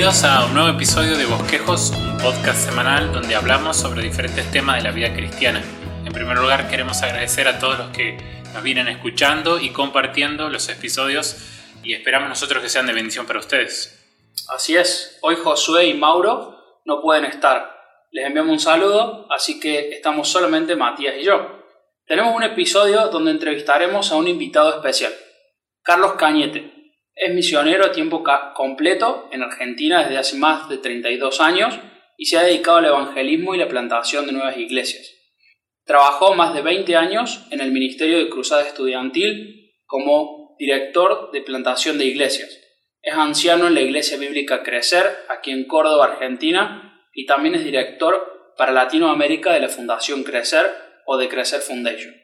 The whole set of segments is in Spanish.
Bienvenidos a un nuevo episodio de Bosquejos, un podcast semanal donde hablamos sobre diferentes temas de la vida cristiana. En primer lugar, queremos agradecer a todos los que nos vienen escuchando y compartiendo los episodios y esperamos nosotros que sean de bendición para ustedes. Así es, hoy Josué y Mauro no pueden estar. Les enviamos un saludo, así que estamos solamente Matías y yo. Tenemos un episodio donde entrevistaremos a un invitado especial, Carlos Cañete. Es misionero a tiempo completo en Argentina desde hace más de 32 años y se ha dedicado al evangelismo y la plantación de nuevas iglesias. Trabajó más de 20 años en el Ministerio de Cruzada Estudiantil como director de plantación de iglesias. Es anciano en la Iglesia Bíblica Crecer, aquí en Córdoba, Argentina, y también es director para Latinoamérica de la Fundación Crecer o de Crecer Foundation.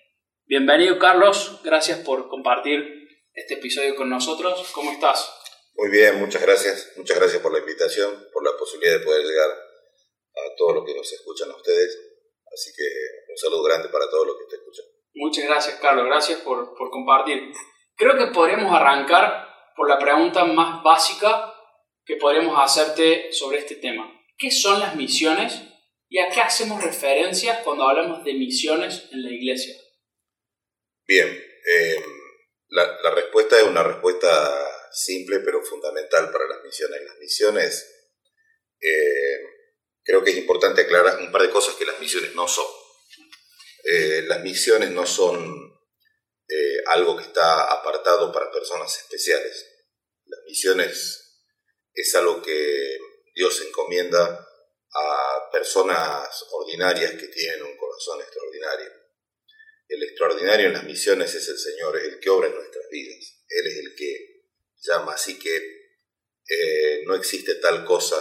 Bienvenido Carlos, gracias por compartir este episodio con nosotros. ¿Cómo estás? Muy bien, muchas gracias. Muchas gracias por la invitación, por la posibilidad de poder llegar a todos los que nos escuchan a ustedes. Así que un saludo grande para todos los que te escuchan. Muchas gracias Carlos, gracias por, por compartir. Creo que podremos arrancar por la pregunta más básica que podremos hacerte sobre este tema. ¿Qué son las misiones ¿Y a qué hacemos referencia cuando hablamos de misiones en la iglesia? Bien, eh, la, respuesta es una respuesta simple pero fundamental para las misiones. Las misiones, eh, creo que es importante aclarar un par de cosas que las misiones no son. Eh, las misiones no son algo que está apartado para personas especiales. Las misiones es algo que Dios encomienda a personas ordinarias que tienen un corazón extraordinario. El extraordinario en las misiones es el Señor, es el que obra en nuestras vidas. Él es el que llama, así que eh, no existe tal cosa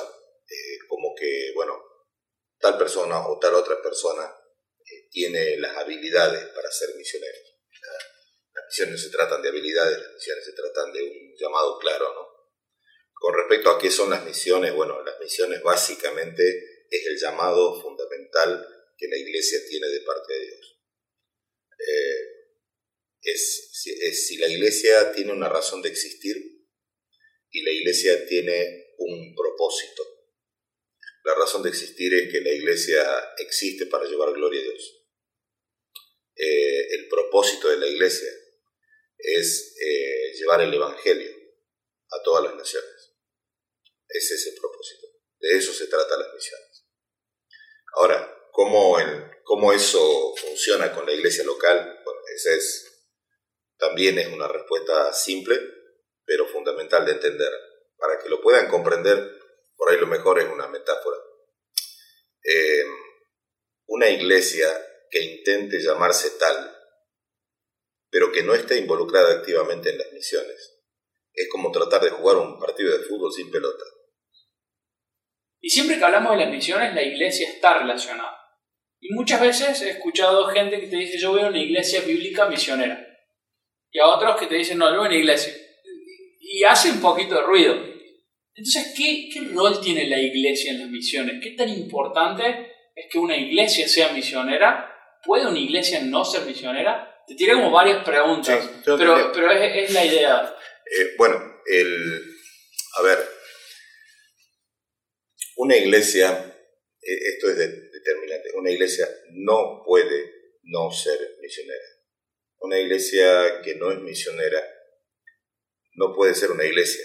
eh, como que, bueno, tal persona o tal otra persona eh, tiene las habilidades para ser misionero. Las misiones se tratan de habilidades, las misiones se tratan de un llamado claro, ¿no? Con respecto a qué son las misiones, bueno, las misiones básicamente es el llamado fundamental que la iglesia tiene de parte de Dios. Eh, es, si la iglesia tiene una razón de existir y la iglesia tiene un propósito. La razón de existir es que la iglesia existe para llevar gloria a Dios. Eh, el propósito de la iglesia es eh, llevar el Evangelio a todas las naciones. Ese es el propósito. De eso se trata las misiones. Ahora, ¿cómo, cómo eso funciona con la iglesia local? Bueno, esa es, también es una respuesta simple, pero fundamental de entender. Para que lo puedan comprender, por ahí lo mejor es una metáfora. Eh, una iglesia que intente llamarse tal, pero que no esté involucrada activamente en las misiones, es como tratar de jugar un partido de fútbol sin pelota. Y siempre que hablamos de las misiones, la iglesia está relacionada. Y muchas veces he escuchado gente que te dice, yo voy a una iglesia bíblica misionera. Y a otros que te dicen, no, yo voy a una iglesia. Y hace un poquito de ruido. Entonces, ¿qué, ¿qué rol tiene la iglesia en las misiones? ¿Qué tan importante es que una iglesia sea misionera? ¿Puede una iglesia no ser misionera? Te tiré como varias preguntas, pero, pero es, es, la idea. Eh, bueno, el, a ver, una iglesia, e, esto es una iglesia no puede no ser misionera. Una iglesia que no es misionera no puede ser una iglesia.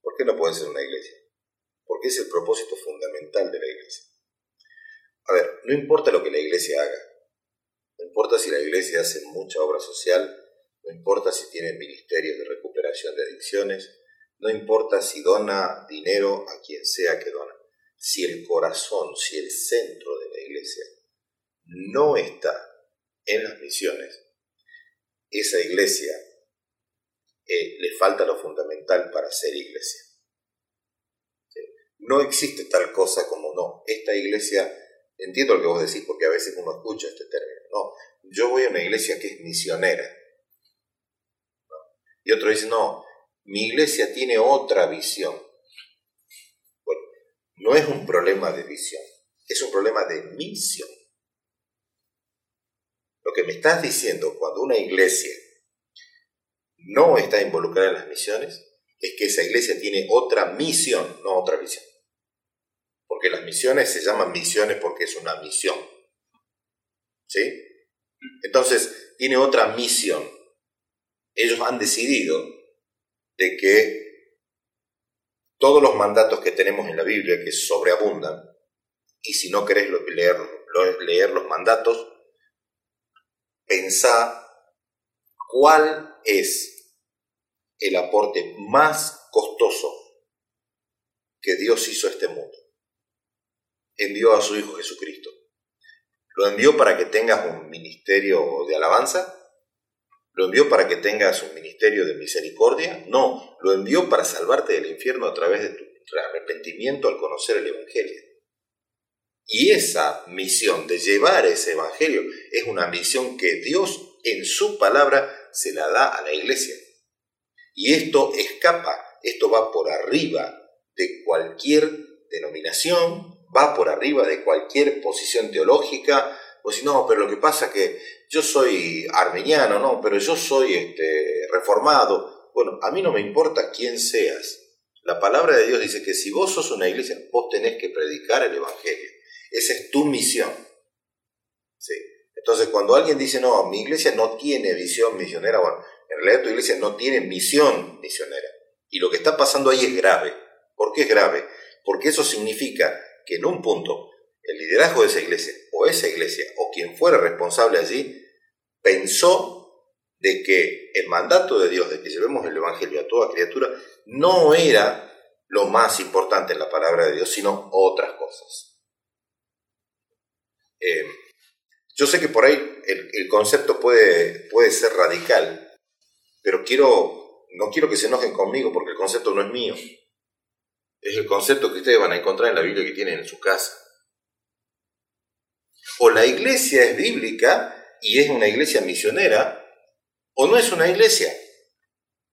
¿Por qué no puede ser una iglesia? Porque es el propósito fundamental de la iglesia. A ver, no importa lo que la iglesia haga, no importa si la iglesia hace mucha obra social, no importa si tiene ministerios de recuperación de adicciones, no importa si dona dinero a quien sea que dona si el corazón, si el centro de la iglesia no está en las misiones, esa iglesia eh, le falta lo fundamental para ser iglesia. No existe tal cosa como no. Esta iglesia, entiendo lo que vos decís porque a veces uno escucha este término, no, yo voy a una iglesia que es misionera. Y otro dice, no, mi iglesia tiene otra visión no es un problema de visión, es un problema de misión. Lo que me estás diciendo cuando una iglesia no está involucrada en las misiones es que esa iglesia tiene otra misión, no otra visión. Porque las misiones se llaman misiones porque es una misión. ¿Sí? Entonces, tiene otra misión. Ellos han decidido de que todos los mandatos que tenemos en la Biblia, que sobreabundan, y si no querés leer, los mandatos, pensá cuál es el aporte más costoso que Dios hizo a este mundo. Envió a su Hijo Jesucristo. ¿Lo envió para que tengas un ministerio de alabanza? ¿Lo envió para que tengas un ministerio de misericordia? No, lo envió para salvarte del infierno a través de tu arrepentimiento al conocer el Evangelio. Y esa misión de llevar ese Evangelio es una misión que Dios en su palabra se la da a la iglesia. Y esto escapa, esto va por arriba de cualquier denominación, va por arriba de cualquier posición teológica, o si no, pero lo que pasa es que yo soy armeniano, no, pero yo soy este, reformado. Bueno, a mí no me importa quién seas. La palabra de Dios dice que si vos sos una iglesia, vos tenés que predicar el Evangelio. Esa es tu misión. ¿Sí? Entonces, cuando alguien dice, no, mi iglesia no tiene visión misionera, bueno, en realidad tu iglesia no tiene misión misionera. Y lo que está pasando ahí es grave. ¿Por qué es grave? Porque eso significa que en un punto el liderazgo de esa iglesia, o esa iglesia, o quien fuera responsable allí, pensó de que el mandato de Dios de que llevemos el Evangelio a toda criatura no era lo más importante en la palabra de Dios, sino otras cosas. Eh, yo sé que por ahí el, concepto puede, puede ser radical, pero quiero, no quiero que se enojen conmigo porque el concepto no es mío. Es el concepto que ustedes van a encontrar en la Biblia que tienen en su casa. O la iglesia es bíblica y es una iglesia misionera, o no es una iglesia.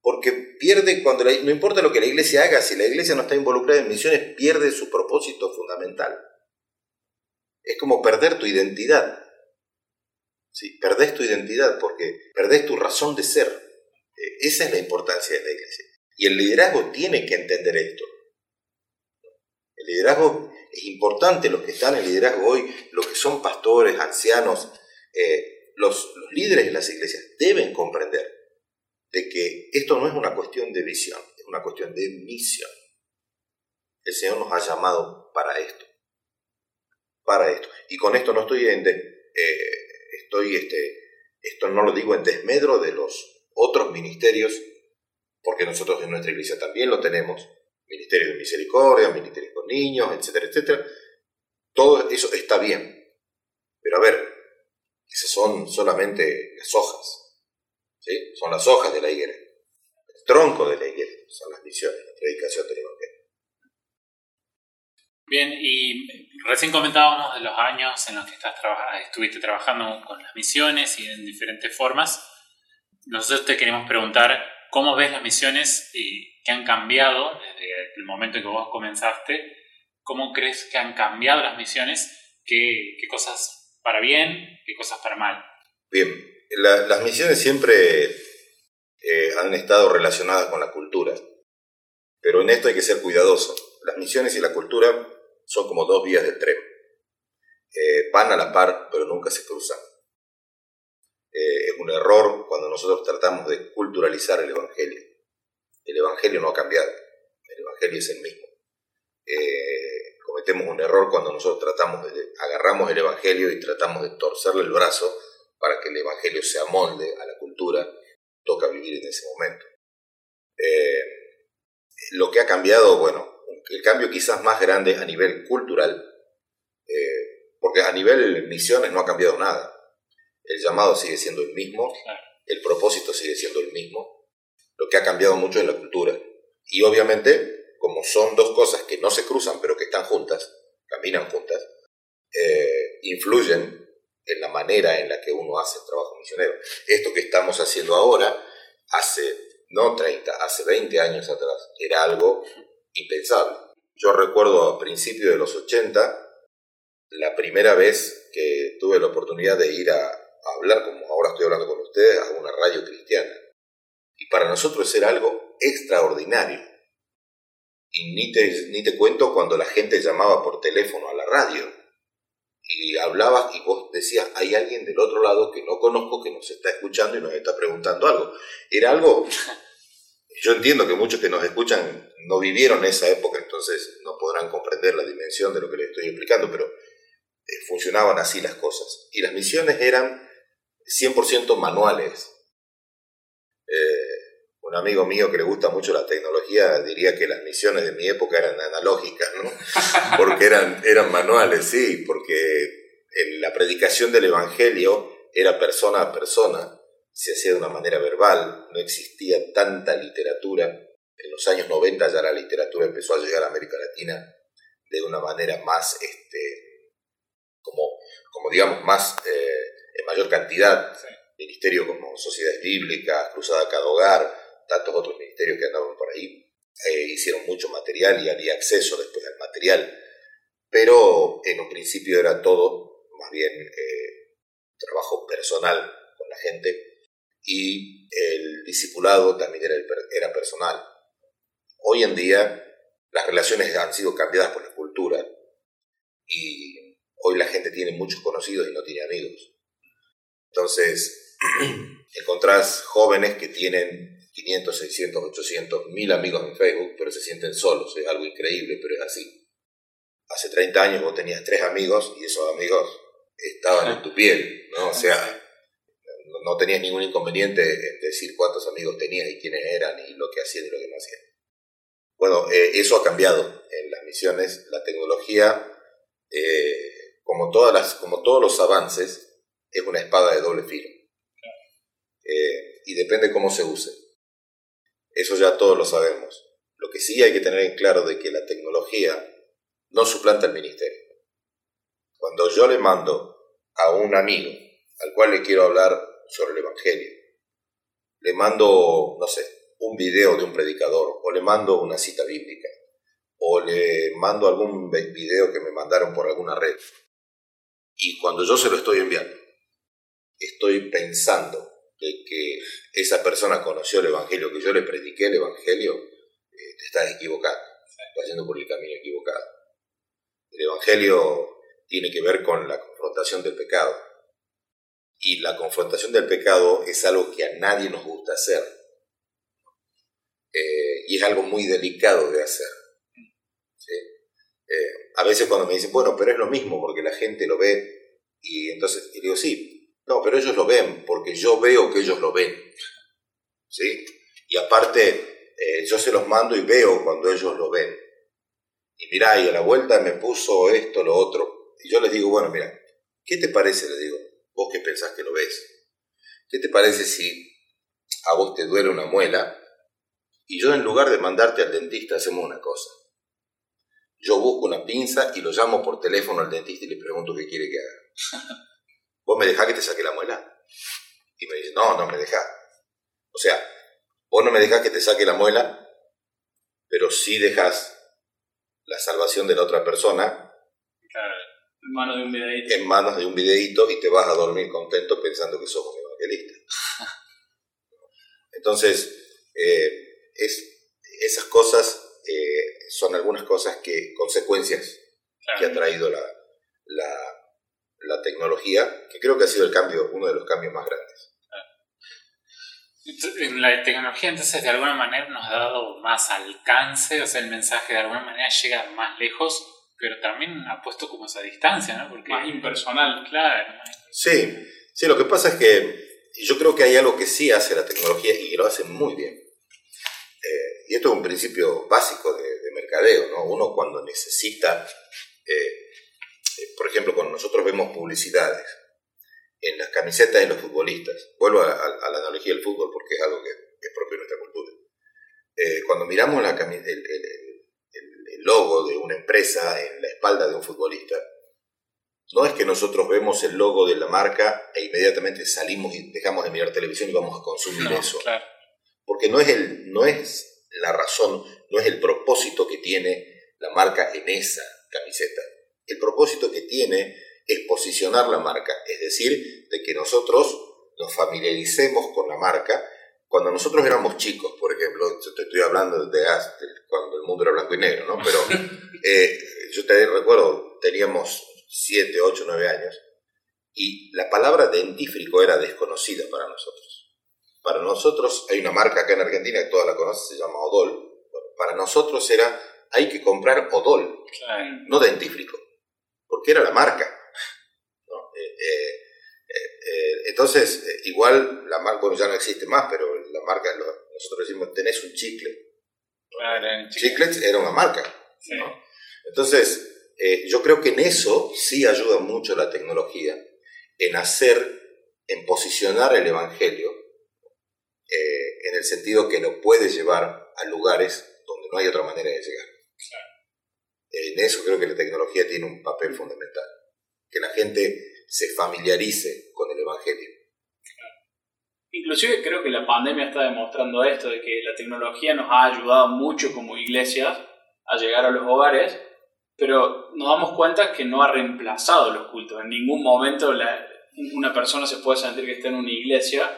Porque pierde cuando no importa lo que la iglesia haga, si la iglesia no está involucrada en misiones, pierde su propósito fundamental. Es como perder tu identidad. ¿sí? Perdés tu identidad porque perdés tu razón de ser. Eh, esa es la importancia de la iglesia. Y el liderazgo tiene que entender esto. El liderazgo es importante, los que están en liderazgo hoy, los que son pastores, ancianos, eh, los, los líderes de las iglesias deben comprender de que esto no es una cuestión de visión, es una cuestión de misión. El Señor nos ha llamado para esto. Para esto. Y con esto no estoy en, eh, estoy, este, esto no lo digo en desmedro de los otros ministerios, porque nosotros en nuestra iglesia también lo tenemos, ministerios de misericordia, ministerios con niños, etcétera, etcétera. Todo eso está bien. Pero a ver, esas son solamente las hojas. ¿sí? Son las hojas de la higuera. El tronco de la higuera son las misiones, la predicación del Evangelio. Bien, y recién comentábamos de los años en los que estás estuviste trabajando con las misiones y en diferentes formas. Nosotros te queremos preguntar cómo ves las misiones y que han cambiado desde el momento en que vos comenzaste. ¿Cómo crees que han cambiado las misiones? ¿Qué, qué cosas para bien? ¿Qué cosas para mal? Bien, las misiones siempre eh, han estado relacionadas con la cultura, pero en esto hay que ser cuidadoso. Las misiones y la cultura son como dos vías del tren. Eh, van a la par, pero nunca se cruzan. Eh, es un error cuando nosotros tratamos de culturalizar el Evangelio. El Evangelio no ha cambiado, el Evangelio es el mismo. Eh, cometemos un error cuando nosotros tratamos de, agarramos el Evangelio y tratamos de torcerle el brazo para que el Evangelio se amolde a la cultura, toca vivir en ese momento. lo que ha cambiado, bueno, el cambio quizás más grande a nivel cultural, eh, porque a nivel misiones no ha cambiado nada. El llamado sigue siendo el mismo, el propósito sigue siendo el mismo. Lo que ha cambiado mucho es la cultura. Y obviamente, como son dos cosas que no se cruzan, pero que están juntas, caminan juntas, eh, influyen en la manera en la que uno hace el trabajo misionero. Esto que estamos haciendo ahora, hace no 30, hace 20 años atrás, era algo impensable. Yo recuerdo a principios de los 80, la primera vez que tuve la oportunidad de ir a, hablar, como ahora estoy hablando con ustedes, a una radio cristiana. Y para nosotros era algo extraordinario. Y ni te, ni te cuento cuando la gente llamaba por teléfono a la radio y hablabas y vos decías, hay alguien del otro lado que no conozco que nos está escuchando y nos está preguntando algo. Era algo, yo entiendo que muchos que nos escuchan no vivieron esa época, entonces no podrán comprender la dimensión de lo que les estoy explicando, pero eh, funcionaban así las cosas. Y las misiones eran 100% manuales. Un amigo mío que le gusta mucho la tecnología diría que las misiones de mi época eran analógicas, ¿no? Porque eran, eran manuales, sí, porque la predicación del Evangelio era persona a persona, se hacía de una manera verbal, no existía tanta literatura. En los años 90 ya la literatura empezó a llegar a América Latina de una manera más, este, como, como digamos, más, eh, en mayor cantidad. Ministerios como Sociedades Bíblicas, Cruzada Cada Hogar, tantos otros ministerios que andaban por ahí, eh, hicieron mucho material y había acceso después al material, pero en un principio era todo más bien eh, trabajo personal con la gente y el discipulado también era, era personal. Hoy en día las relaciones han sido cambiadas por la cultura y hoy la gente tiene muchos conocidos y no tiene amigos. Entonces, encontrás jóvenes que tienen 500, 600, 800, 1000 amigos en Facebook, pero se sienten solos, es algo increíble, pero es así. Hace 30 años vos tenías tres amigos y esos amigos estaban en tu piel, ¿no? O sea, no tenías ningún inconveniente en decir cuántos amigos tenías y quiénes eran y lo que hacían y lo que no hacían. Bueno, eh, eso ha cambiado en las misiones. La tecnología, eh, como, todas las, como todos los avances, es una espada de doble filo. Eh, y depende cómo se use. Eso ya todos lo sabemos. Lo que sí hay que tener en claro de que la tecnología no suplanta el ministerio. Cuando yo le mando a un amigo al cual le quiero hablar sobre el Evangelio, le mando, no sé, un video de un predicador, o le mando una cita bíblica, o le mando algún video que me mandaron por alguna red. Y cuando yo se lo estoy enviando, estoy pensando de que esa persona conoció el Evangelio, que yo le prediqué el Evangelio, eh, te estás equivocando, estás yendo por el camino equivocado. El Evangelio tiene que ver con la confrontación del pecado. Y la confrontación del pecado es algo que a nadie nos gusta hacer. Eh, y es algo muy delicado de hacer. Eh, a veces cuando me dicen, bueno, pero es lo mismo porque la gente lo ve, y entonces digo, sí, no, pero ellos lo ven, porque yo veo que ellos lo ven. ¿Sí? Y aparte, eh, yo se los mando y veo cuando ellos lo ven. Y mirá, y a la vuelta me puso esto, lo otro. Y yo les digo, bueno, mira, ¿qué te parece? Le digo, vos que pensás que lo ves. ¿Qué te parece si a vos te duele una muela y yo en lugar de mandarte al dentista hacemos una cosa? Yo busco una pinza y lo llamo por teléfono al dentista y le pregunto qué quiere que haga. ¿vos me dejás que te saque la muela? Y me dice, no, no me dejás. O sea, vos no me dejás que te saque la muela, pero sí dejas la salvación de la otra persona en manos de un videíto. En manos de un videíto y te vas a dormir contento pensando que sos un evangelista. Entonces, eh, es, esas cosas eh, son algunas cosas que, consecuencias que ha traído la, la la tecnología, que creo que ha sido el cambio, uno de los cambios más grandes. La tecnología entonces de alguna manera nos ha dado más alcance, o sea, el mensaje de alguna manera llega más lejos, pero también ha puesto como esa distancia, ¿no? Porque más impersonal, claro. Sí, sí, lo que pasa es que yo creo que hay algo que sí hace la tecnología y que lo hace muy bien. Eh, y esto es un principio básico de, mercadeo, ¿no? Uno cuando necesita ejemplo, cuando nosotros vemos publicidades en las camisetas de los futbolistas, vuelvo a, la analogía del fútbol porque es algo que es propio de nuestra cultura. Eh, cuando miramos la el, el, logo de una empresa en la espalda de un futbolista, no es que nosotros vemos el logo de la marca e inmediatamente salimos y dejamos de mirar televisión y vamos a consumir eso. Porque no es, el, no es la razón, no es el propósito que tiene la marca en esa camiseta. El propósito que tiene es posicionar la marca, es decir, de que nosotros nos familiaricemos con la marca cuando nosotros éramos chicos, por ejemplo, yo te estoy hablando de, cuando el mundo era blanco y negro, ¿no? Pero eh, yo te recuerdo, teníamos 7, 8, 9 años y la palabra dentífrico era desconocida para nosotros. Para nosotros hay una marca acá en Argentina que toda la conoce, se llama Odol. para nosotros era, hay que comprar Odol, no dentífrico, porque era la marca. Eh, eh, eh, entonces, igual la marca, bueno, ya no existe más, pero la marca, nosotros decimos, tenés un chicle. Claro, Chiclets era una marca. Entonces, yo creo que en eso sí ayuda mucho la tecnología en hacer, en posicionar el Evangelio, eh, en el sentido que lo puede llevar a lugares donde no hay otra manera de llegar. En eso creo que la tecnología tiene un papel fundamental, que la gente se familiarice con el Evangelio. Inclusive creo que la pandemia está demostrando esto, de que la tecnología nos ha ayudado mucho como iglesias a llegar a los hogares, pero nos damos cuenta que no ha reemplazado los cultos. En ningún momento una persona se puede sentir que está en una iglesia,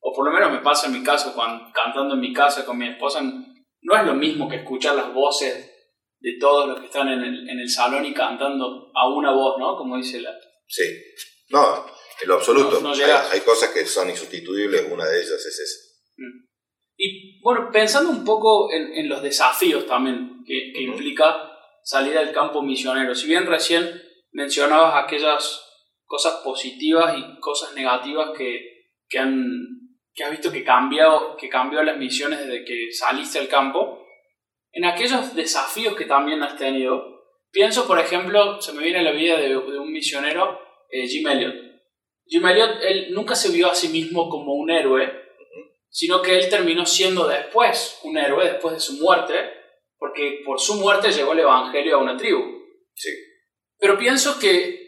o por lo menos me pasa en mi caso, cuando cantando en mi casa con mi esposa, no es lo mismo que escuchar las voces de todos los que están en el, en el salón y cantando a una voz, ¿no? Como dice la... Sí, no, en lo absoluto. hay, cosas que son insustituibles, una de ellas es esa. Mm. Y bueno, pensando un poco en, en los desafíos también que, que implica salir al campo misionero. Si bien recién mencionabas aquellas cosas positivas y cosas negativas que, que, han, que has visto que, cambió, que cambió las misiones desde que saliste al campo, en aquellos desafíos que también has tenido, pienso, por ejemplo, se me viene la vida de, un misionero, eh, Jim Elliot. Jim Elliot, él nunca se vio a sí mismo como un héroe, sino que él terminó siendo después un héroe, después de su muerte, porque por su muerte llegó el Evangelio a una tribu. Sí. Pero pienso que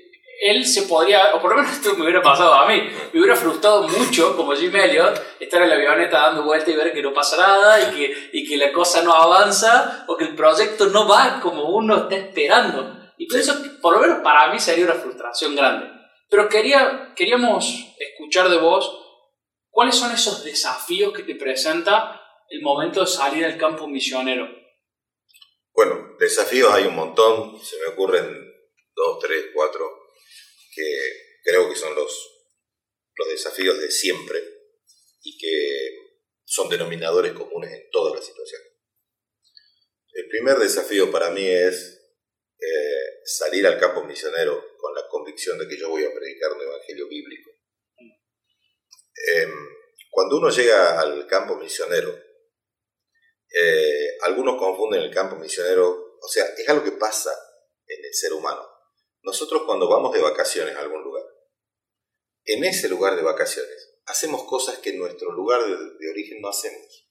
él se podría, o por lo menos esto me hubiera pasado a mí, me hubiera frustrado mucho, como Jim Elliot, estar en la avioneta dando vuelta y ver que no pasa nada y que, y que la cosa no avanza o que el proyecto no va como uno está esperando. Y pienso que por lo menos para mí sería una frustración grande. Pero quería, queríamos escuchar de vos cuáles son esos desafíos que te presenta el momento de salir al campo misionero. Bueno, desafíos hay un montón, se me ocurren dos, tres, cuatro, que creo que son los, los desafíos de siempre y que son denominadores comunes en todas las situaciones. El primer desafío para mí es eh, salir al campo misionero con la convicción de que yo voy a predicar un evangelio bíblico. Em, cuando uno llega al campo misionero, eh, algunos confunden el campo misionero, o sea, es algo que pasa en el ser humano. Nosotros cuando vamos de vacaciones a algún lugar, en ese lugar de vacaciones, hacemos cosas que en nuestro lugar de, origen no hacemos.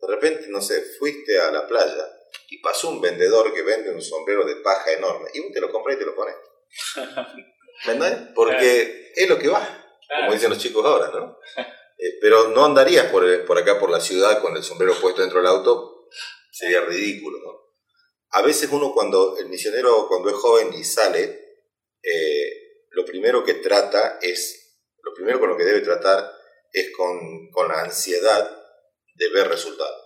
De repente, no sé, fuiste a la playa y pasó un vendedor que vende un sombrero de paja enorme y te lo compra y te lo pone. ¿Verdad? Porque es lo que va, como dicen los chicos ahora, ¿no? Eh, pero no andarías por, por, acá por la ciudad con el sombrero puesto dentro del auto, sería ridículo, ¿no? A veces uno cuando, el misionero cuando es joven y sale, eh, lo primero que trata es, lo primero con lo que debe tratar es con, con la ansiedad de ver resultados.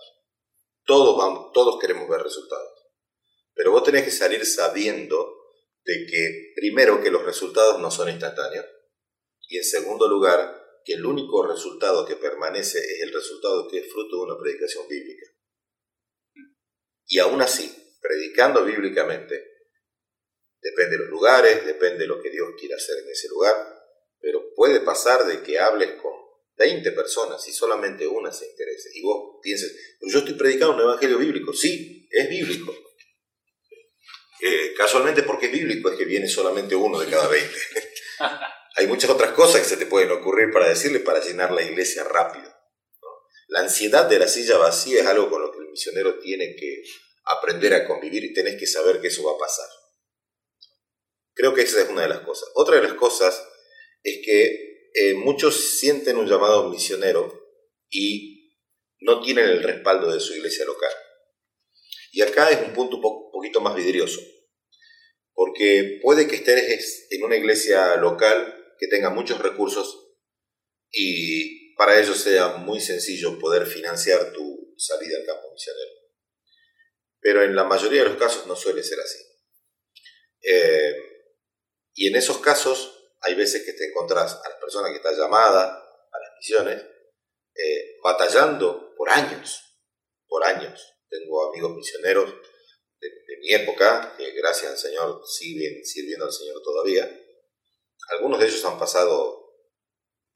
Todos, vamos, todos queremos ver resultados. Pero vos tenés que salir sabiendo de que, primero, que los resultados no son instantáneos, y en segundo lugar, que el único resultado que permanece es el resultado que es fruto de una predicación bíblica. Y aún así, predicando bíblicamente, depende de los lugares, depende de lo que Dios quiera hacer en ese lugar, pero puede pasar de que hables con 20 personas y solamente una se interese. Y vos pienses, yo estoy predicando un evangelio bíblico. Sí, es bíblico. Eh, casualmente porque es bíblico es que viene solamente uno de cada 20. Hay muchas otras cosas que se te pueden ocurrir para decirle para llenar la iglesia rápido. La ansiedad de la silla vacía es algo con lo que el misionero tiene que aprender a convivir y tenés que saber que eso va a pasar. Creo que esa es una de las cosas. Otra de las cosas es que eh, muchos sienten un llamado misionero y no tienen el respaldo de su iglesia local. Y acá es un punto un poquito más vidrioso, porque puede que estés en una iglesia local que tenga muchos recursos y para ellos sea muy sencillo poder financiar tu salida al campo misionero. Pero en la mayoría de los casos no suele ser así. Eh, y en esos casos hay veces que te encontrás a la persona que está llamada a las misiones eh, batallando por años, por años. Tengo amigos misioneros de, mi época que gracias al Señor siguen sirviendo al Señor todavía. Algunos de ellos han pasado,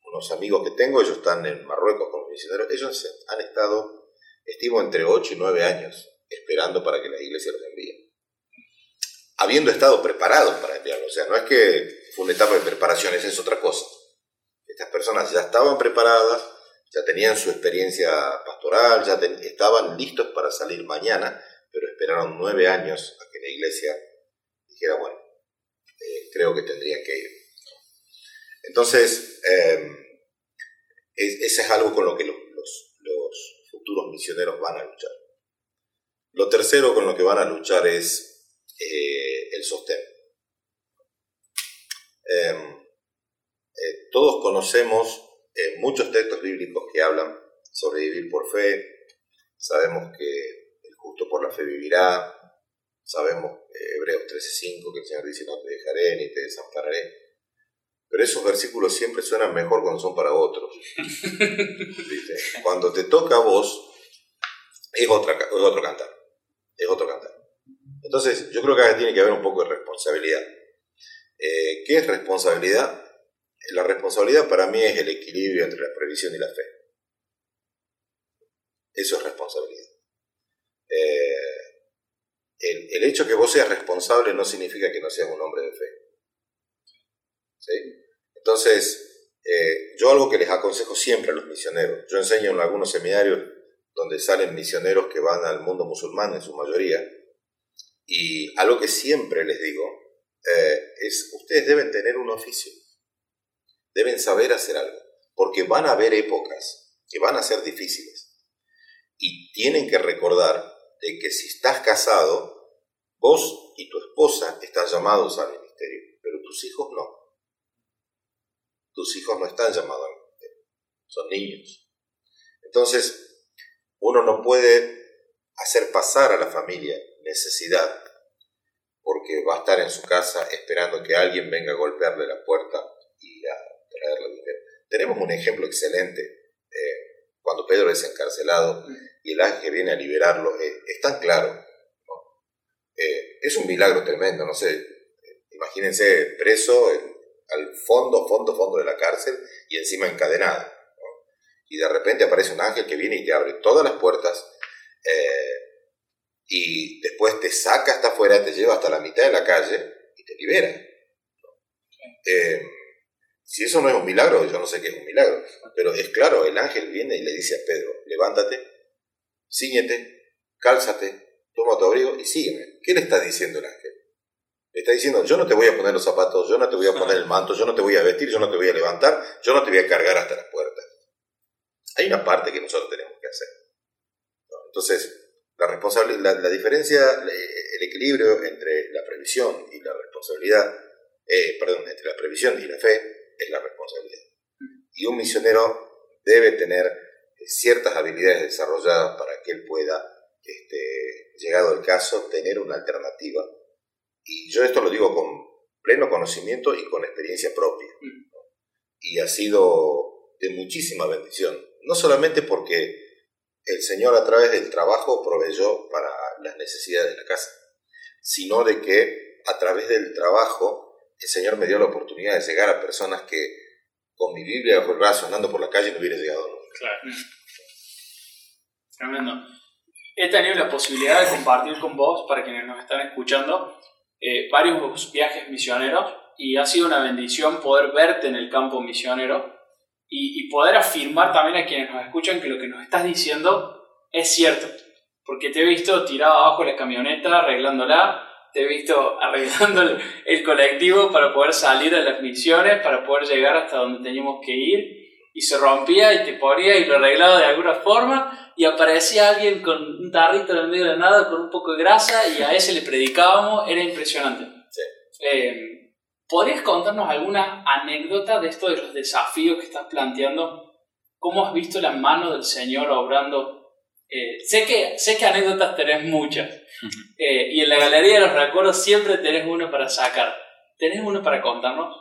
unos amigos que tengo, ellos están en Marruecos con los misioneros, ellos han estado, estimo, entre 8 y 9 años esperando para que la iglesia los envíe habiendo estado preparados para enviarlo. O sea, no es que fue una etapa de preparación, esa es otra cosa. Estas personas ya estaban preparadas, ya tenían su experiencia pastoral, ya estaban listos para salir mañana, pero esperaron nueve años a que la iglesia dijera, bueno, eh, creo que tendrían que ir. Entonces, eh, ese es algo con lo que los futuros misioneros van a luchar. Lo tercero con lo que van a luchar es eh, el sostén. Em, eh, todos conocemos eh, muchos textos bíblicos que hablan sobre vivir por fe. Sabemos que el justo por la fe vivirá. Sabemos Hebreos 13:5 que el Señor dice no te dejaré ni te desampararé. Pero esos versículos siempre suenan mejor cuando son para otros. Cuando te toca a vos, es, otra, es otro cantar. Es otro cantar. Entonces, yo creo que acá tiene que haber un poco de responsabilidad. Eh, ¿Qué es responsabilidad? La responsabilidad para mí es el equilibrio entre la previsión y la fe. Eso es responsabilidad. Eh, el, hecho que vos seas responsable no significa que no seas un hombre de fe. Entonces, eh, yo algo que les aconsejo siempre a los misioneros, yo enseño en algunos seminarios donde salen misioneros que van al mundo musulmán en su mayoría, y algo que siempre les digo eh, es, ustedes deben tener un oficio, deben saber hacer algo, porque van a haber épocas que van a ser difíciles. Y tienen que recordar de que si estás casado, vos y tu esposa están llamados al ministerio, pero tus hijos no. Tus hijos no están llamados al ministerio, son niños. Entonces, uno no puede hacer pasar a la familia necesidad porque va a estar en su casa esperando que alguien venga a golpearle la puerta y a traerle dinero. Tenemos un ejemplo excelente. Eh, cuando Pedro es encarcelado y el ángel viene a liberarlo, eh, es tan claro. Eh, es un milagro tremendo, no sé. Imagínense preso al fondo, fondo, fondo de la cárcel y encima encadenado. Y de repente aparece un ángel que viene y te abre todas las puertas y después te saca hasta afuera, te lleva hasta la mitad de la calle y te libera. Eh, si eso no es un milagro, yo no sé qué es un milagro, pero es claro, el ángel viene y le dice a Pedro, levántate, ciñete, cálzate, toma tu abrigo y sígueme. ¿Qué le está diciendo el ángel? Le está diciendo, yo no te voy a poner los zapatos, yo no te voy a poner el manto, yo no te voy a vestir, yo no te voy a levantar, yo no te voy a cargar hasta las puertas. Hay una parte que nosotros tenemos que hacer. Entonces, la, responsabilidad, la, diferencia, el equilibrio entre la previsión y la responsabilidad, eh, perdón, entre la previsión y la fe es la responsabilidad. Y un misionero debe tener eh, ciertas habilidades desarrolladas para que él pueda, este, llegado el caso, tener una alternativa. Y yo esto lo digo con pleno conocimiento y con experiencia propia. Y ha sido de muchísima bendición. No solamente porque el Señor a través del trabajo proveyó para las necesidades de la casa, sino de que a través del trabajo el Señor me dio la oportunidad de llegar a personas que con mi Biblia bajo el brazo andando por la calle no hubiera llegado nunca. Claro. Tremendo. He tenido la posibilidad de compartir con vos, para quienes nos están escuchando, eh, varios viajes misioneros y ha sido una bendición poder verte en el campo misionero y, poder afirmar también a quienes nos escuchan que lo que nos estás diciendo es cierto. Porque te he visto tirado abajo la camioneta, arreglándola, te he visto arreglando el, colectivo para poder salir a las misiones, para poder llegar hasta donde teníamos que ir, y se rompía y te ponía y lo arreglaba de alguna forma, y aparecía alguien con un tarrito en el medio de nada, con un poco de grasa, y a ese le predicábamos, era impresionante. Sí. Eh, ¿Podrías contarnos alguna anécdota de esto de los desafíos que estás planteando ¿cómo has visto la mano del Señor obrando? Eh, sé, que, sé que anécdotas tenés muchas, eh, y en la galería de los recuerdos siempre tenés uno para sacar. ¿Tenés uno para contarnos?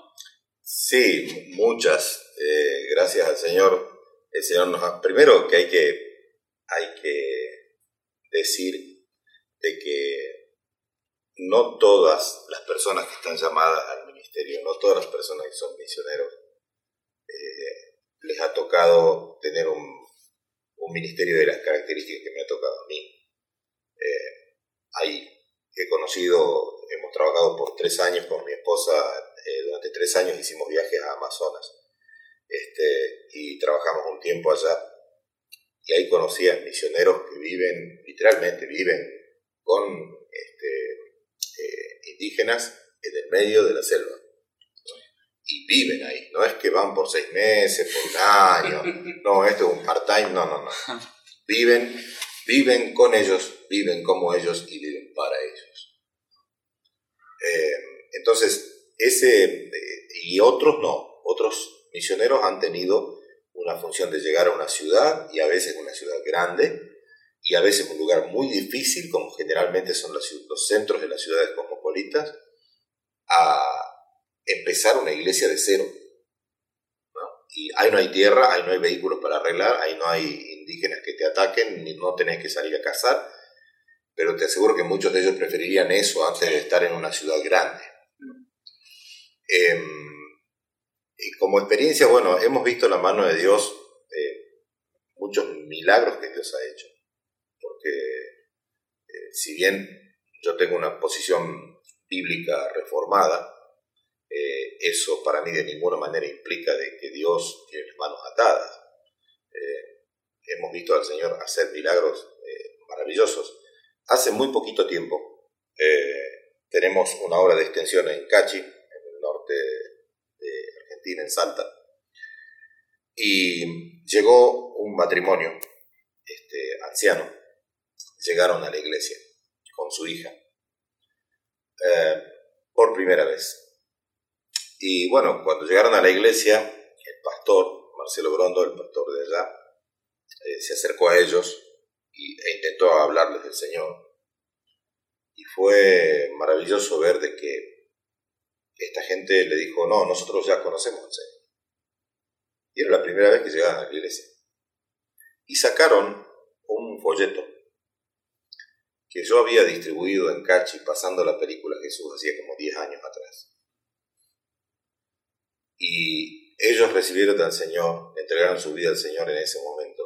Sí, muchas. Eh, gracias al Señor. El Señor nos ha... Primero que hay que, hay que decir de que no todas las personas que están llamadas al no todas las personas que son misioneros, eh, les ha tocado tener un, ministerio de las características que me ha tocado a mí. Eh, hay, he conocido, hemos trabajado por tres años con mi esposa, eh, durante tres años hicimos viajes a Amazonas este, y trabajamos un tiempo allá y ahí conocí a misioneros que viven, literalmente viven con este, indígenas en el medio de la selva. Viven ahí, no es que van por seis meses, por un año, no, esto es un part-time, no, no, no. Viven, viven con ellos, viven como ellos y viven para ellos. Eh, entonces, ese, eh, y otros no, otros misioneros han tenido una función de llegar a una ciudad y a veces una ciudad grande y a veces un lugar muy difícil como generalmente son los, centros de las ciudades cosmopolitas a empezar una iglesia de cero. Y ahí no hay tierra, ahí no hay vehículos para arreglar, ahí no hay indígenas que te ataquen, ni no tenés que salir a cazar, pero te aseguro que muchos de ellos preferirían eso antes de estar en una ciudad grande. Eh, y como experiencia, bueno, hemos visto la mano de Dios, eh, muchos milagros que Dios ha hecho. Porque eh, si bien yo tengo una posición bíblica reformada, eh, eso para mí de ninguna manera implica de que Dios tiene las manos atadas. hemos visto al Señor hacer milagros maravillosos. Hace muy poquito tiempo tenemos una obra de extensión en Cachi, en el norte en Salta. Y llegó un matrimonio este, anciano, llegaron a la iglesia con su hija eh, por primera vez. Y bueno, cuando llegaron a la iglesia, el pastor, Marcelo Brondo, el pastor de allá, eh, se acercó a ellos e intentó hablarles del Señor. Y fue maravilloso ver de que esta gente le dijo, no, nosotros ya conocemos al Señor. Y era la primera vez que llegaban a la iglesia. Y sacaron un folleto que yo había distribuido en Cachi pasando la película Jesús hacía como 10 años atrás. Y ellos recibieron al Señor, entregaron su vida al Señor en ese momento.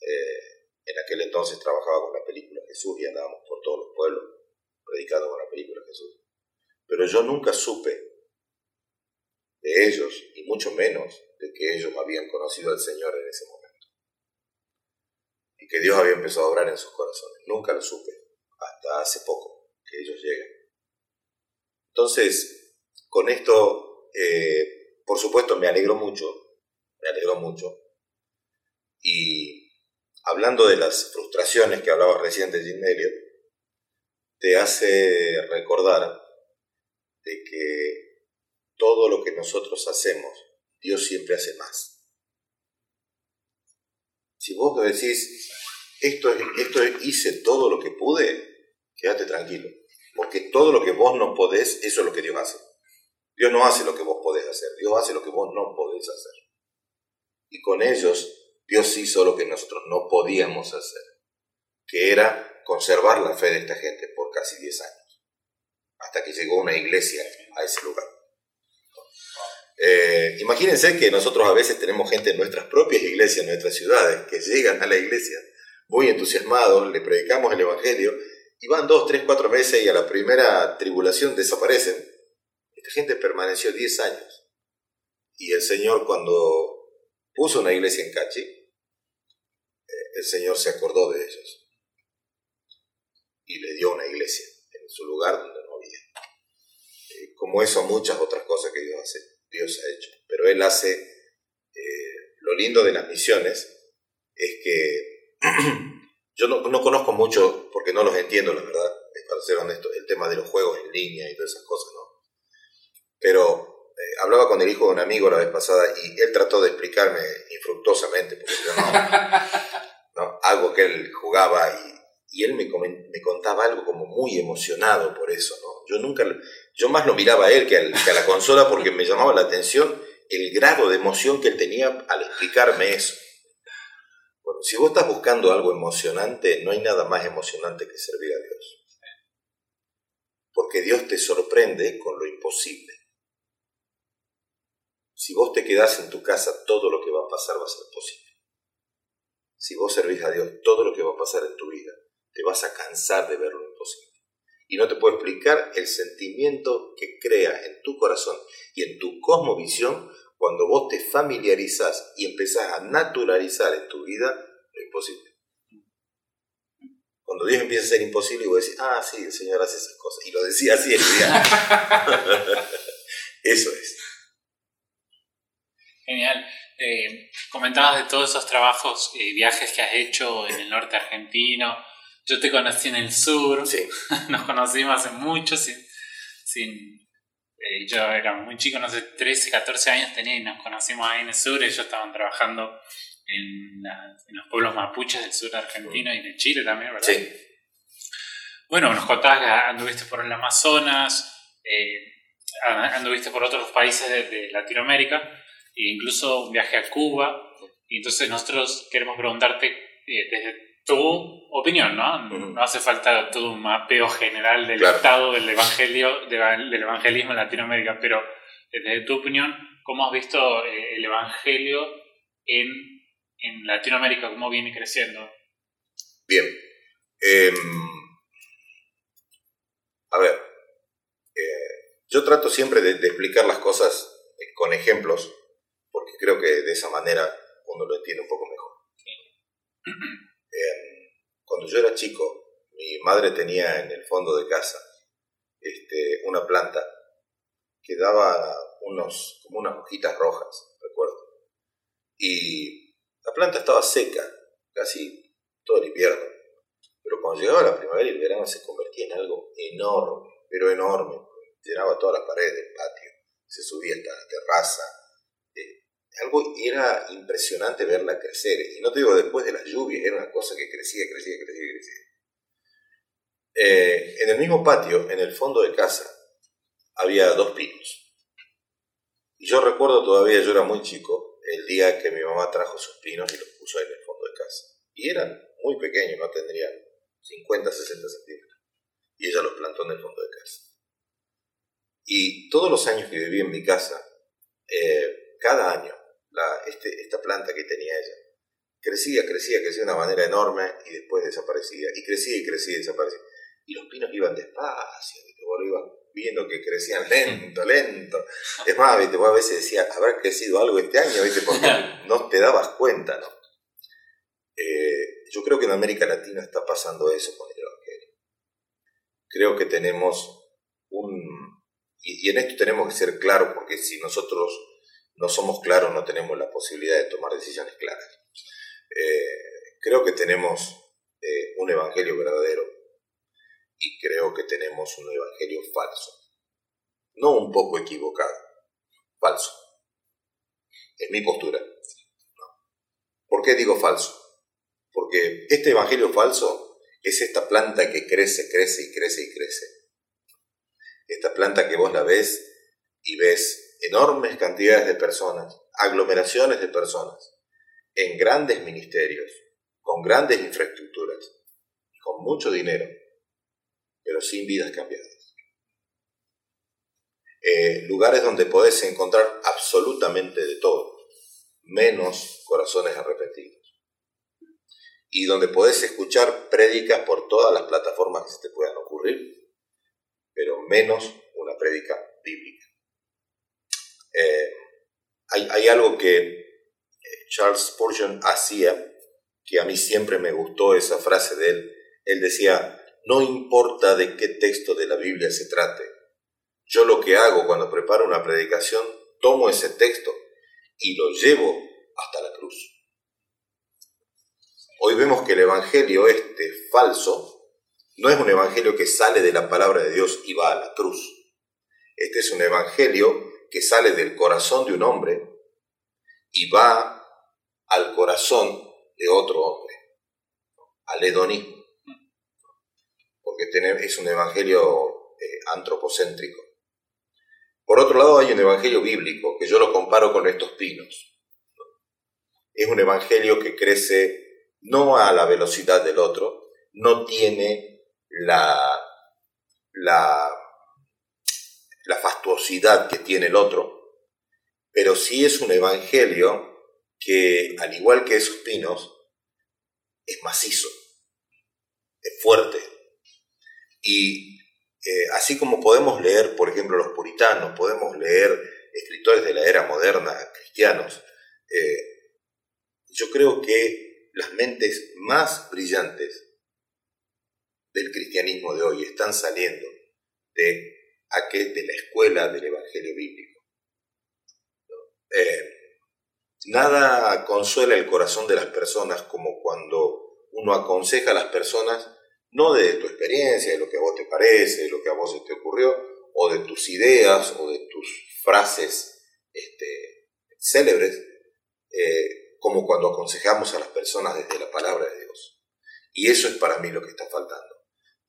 Eh, en aquel entonces trabajaba con la película Jesús y andábamos por todos los pueblos predicando con la película Jesús pero yo nunca supe de ellos, y mucho menos de que ellos habían conocido al Señor en ese momento. Y que Dios había empezado a obrar en sus corazones. Nunca lo supe, hasta hace poco que ellos llegan. Entonces, con esto, eh, por supuesto, me alegro mucho, me alegro mucho. Y hablando de las frustraciones que hablaba recién de Jim Elliot, te hace recordar de que todo lo que nosotros hacemos, Dios siempre hace más. Si vos decís, esto, esto hice todo lo que pude, quédate tranquilo, porque todo lo que vos no podés, eso es lo que Dios hace. Dios no hace lo que vos podés hacer, Dios hace lo que vos no podés hacer. Y con ellos, Dios hizo lo que nosotros no podíamos hacer, que era conservar la fe de esta gente por casi 10 años hasta que llegó una iglesia a ese lugar. Eh, imagínense que nosotros a veces tenemos gente en nuestras propias iglesias, en nuestras ciudades, que llegan a la iglesia muy entusiasmados, le predicamos el Evangelio, y van dos, tres, cuatro meses y a la primera tribulación desaparecen. Esta gente permaneció diez años. Y el Señor cuando puso una iglesia en Cachi, eh, el Señor se acordó de ellos y le dio una iglesia en su lugar donde como eso muchas otras cosas que Dios, hace, Dios ha hecho. Pero Él hace, eh, lo lindo de las misiones es que yo no, conozco mucho, porque no los entiendo, la verdad, para ser honesto, el tema de los juegos en línea y todas esas cosas, ¿no? Pero eh, hablaba con el hijo de un amigo la vez pasada y él trató de explicarme infructuosamente, porque yo no, algo que él jugaba y, él me, me, contaba algo como muy emocionado por eso, ¿no? Yo nunca, yo más lo miraba a él que, a la consola porque me llamaba la atención el grado de emoción que él tenía al explicarme eso. Bueno, si vos estás buscando algo emocionante, no hay nada más emocionante que servir a Dios. Porque Dios te sorprende con lo imposible. Si vos te quedás en tu casa, todo lo que va a pasar va a ser posible. Si vos servís a Dios, todo lo que va a pasar en tu vida, te vas a cansar de ver lo imposible. Y no te puedo explicar el sentimiento que crea en tu corazón y en tu cosmovisión cuando vos te familiarizás y empezás a naturalizar en tu vida lo imposible. Cuando Dios empieza a ser imposible, y vos decís, ah, sí, el Señor hace esas cosas. Y lo decía así el día. Eso es. Genial. Eh, comentabas de todos esos trabajos y viajes que has hecho en el norte argentino. Yo te conocí en el sur. Sí. Nos conocimos hace mucho, sin, sin eh, yo era muy chico, no sé, 13, 14 años tenía y nos conocimos ahí en el sur. Ellos estaban trabajando en, los pueblos mapuches del sur de Argentina y de Chile también, ¿verdad? Sí. Bueno, nos contabas que anduviste por el Amazonas, eh, anduviste por otros países de, Latinoamérica, e incluso un viaje a Cuba. Y entonces nosotros queremos preguntarte eh, desde tu opinión, ¿no? No hace falta todo un mapeo general del estado del evangelio, del evangelismo en Latinoamérica, pero desde tu opinión, ¿cómo has visto eh, el evangelio en, en, Latinoamérica? ¿Cómo viene creciendo? Bien. Em, a ver, eh, yo trato siempre de, explicar las cosas eh, con ejemplos, porque creo que de esa manera uno lo entiende un poco mejor. Em, cuando yo era chico, mi madre tenía en el fondo de casa este, una planta que daba unos, como unas hojitas rojas, recuerdo. Y la planta estaba seca, casi todo el invierno. Pero cuando llegaba la primavera y el verano se convertía en algo enorme, pero enorme. Llenaba todas las paredes del patio, se subía hasta la terraza, algo era impresionante verla crecer. Y no te digo después de las lluvias, era una cosa que crecía, crecía, crecía, crecía. Eh, en el mismo patio, en el fondo de casa, había dos pinos. Y yo recuerdo todavía, yo era muy chico, el día que mi mamá trajo sus pinos y los puso ahí en el fondo de casa. Y eran muy pequeños, no tendrían 50, 60 centímetros. Y ella los plantó en el fondo de casa. Y todos los años que viví en mi casa, eh, cada año este, esta planta que tenía ella. Crecía, crecía, crecía de una manera enorme y después desaparecía. Y crecía y crecía y desaparecía. Y los pinos iban despacio, y vos iban viendo que crecían lento, lento. Es más, ¿viste? vos a veces decías, habrá crecido algo este año, ¿viste? porque no te dabas cuenta, ¿no? Eh, yo creo que en América Latina está pasando eso con el Evangelio. Creo que tenemos un... Y, y en esto tenemos que ser claros, porque si nosotros no somos claros, no tenemos la posibilidad de tomar decisiones claras. Eh, creo que tenemos eh, un evangelio verdadero y creo que tenemos un evangelio falso. No un poco equivocado, falso. Es mi postura. ¿Por qué digo falso? Porque este evangelio falso es esta planta que crece, crece y crece y crece. Esta planta que vos la ves y ves enormes cantidades de personas, aglomeraciones de personas, en grandes ministerios, con grandes infraestructuras, con mucho dinero, pero sin vidas cambiadas. Eh, lugares donde podés encontrar absolutamente de todo, menos corazones arrepentidos. Y donde podés escuchar prédicas por todas las plataformas que se te puedan ocurrir, pero menos una prédica bíblica. Eh, hay, algo que eh, Charles Spurgeon hacía, que a mí siempre me gustó esa frase de él. Él decía, no importa de qué texto de la Biblia se trate, yo lo que hago cuando preparo una predicación, tomo ese texto y lo llevo hasta la cruz. Hoy vemos que el Evangelio este falso no es un Evangelio que sale de la palabra de Dios y va a la cruz. Este es un Evangelio que sale del corazón de un hombre y va al corazón de otro hombre, al hedonismo, porque es un evangelio eh, antropocéntrico. Por otro lado, hay un evangelio bíblico, que yo lo comparo con estos pinos. Es un evangelio que crece no a la velocidad del otro, no tiene la, la, la fastuosidad que tiene el otro, pero sí es un evangelio que, al igual que esos pinos, es macizo, es fuerte. Y eh, así como podemos leer, por ejemplo, los puritanos, podemos leer escritores de la era moderna, cristianos, eh, yo creo que las mentes más brillantes del cristianismo de hoy están saliendo de, de la escuela del Evangelio bíblico. Eh, nada consuela el corazón de las personas como cuando uno aconseja a las personas no de tu experiencia, de lo que a vos te parece, de lo que a vos te ocurrió, o de tus ideas, o de tus frases este, célebres, eh, como cuando aconsejamos a las personas desde la palabra de Dios. Y eso es para mí lo que está faltando.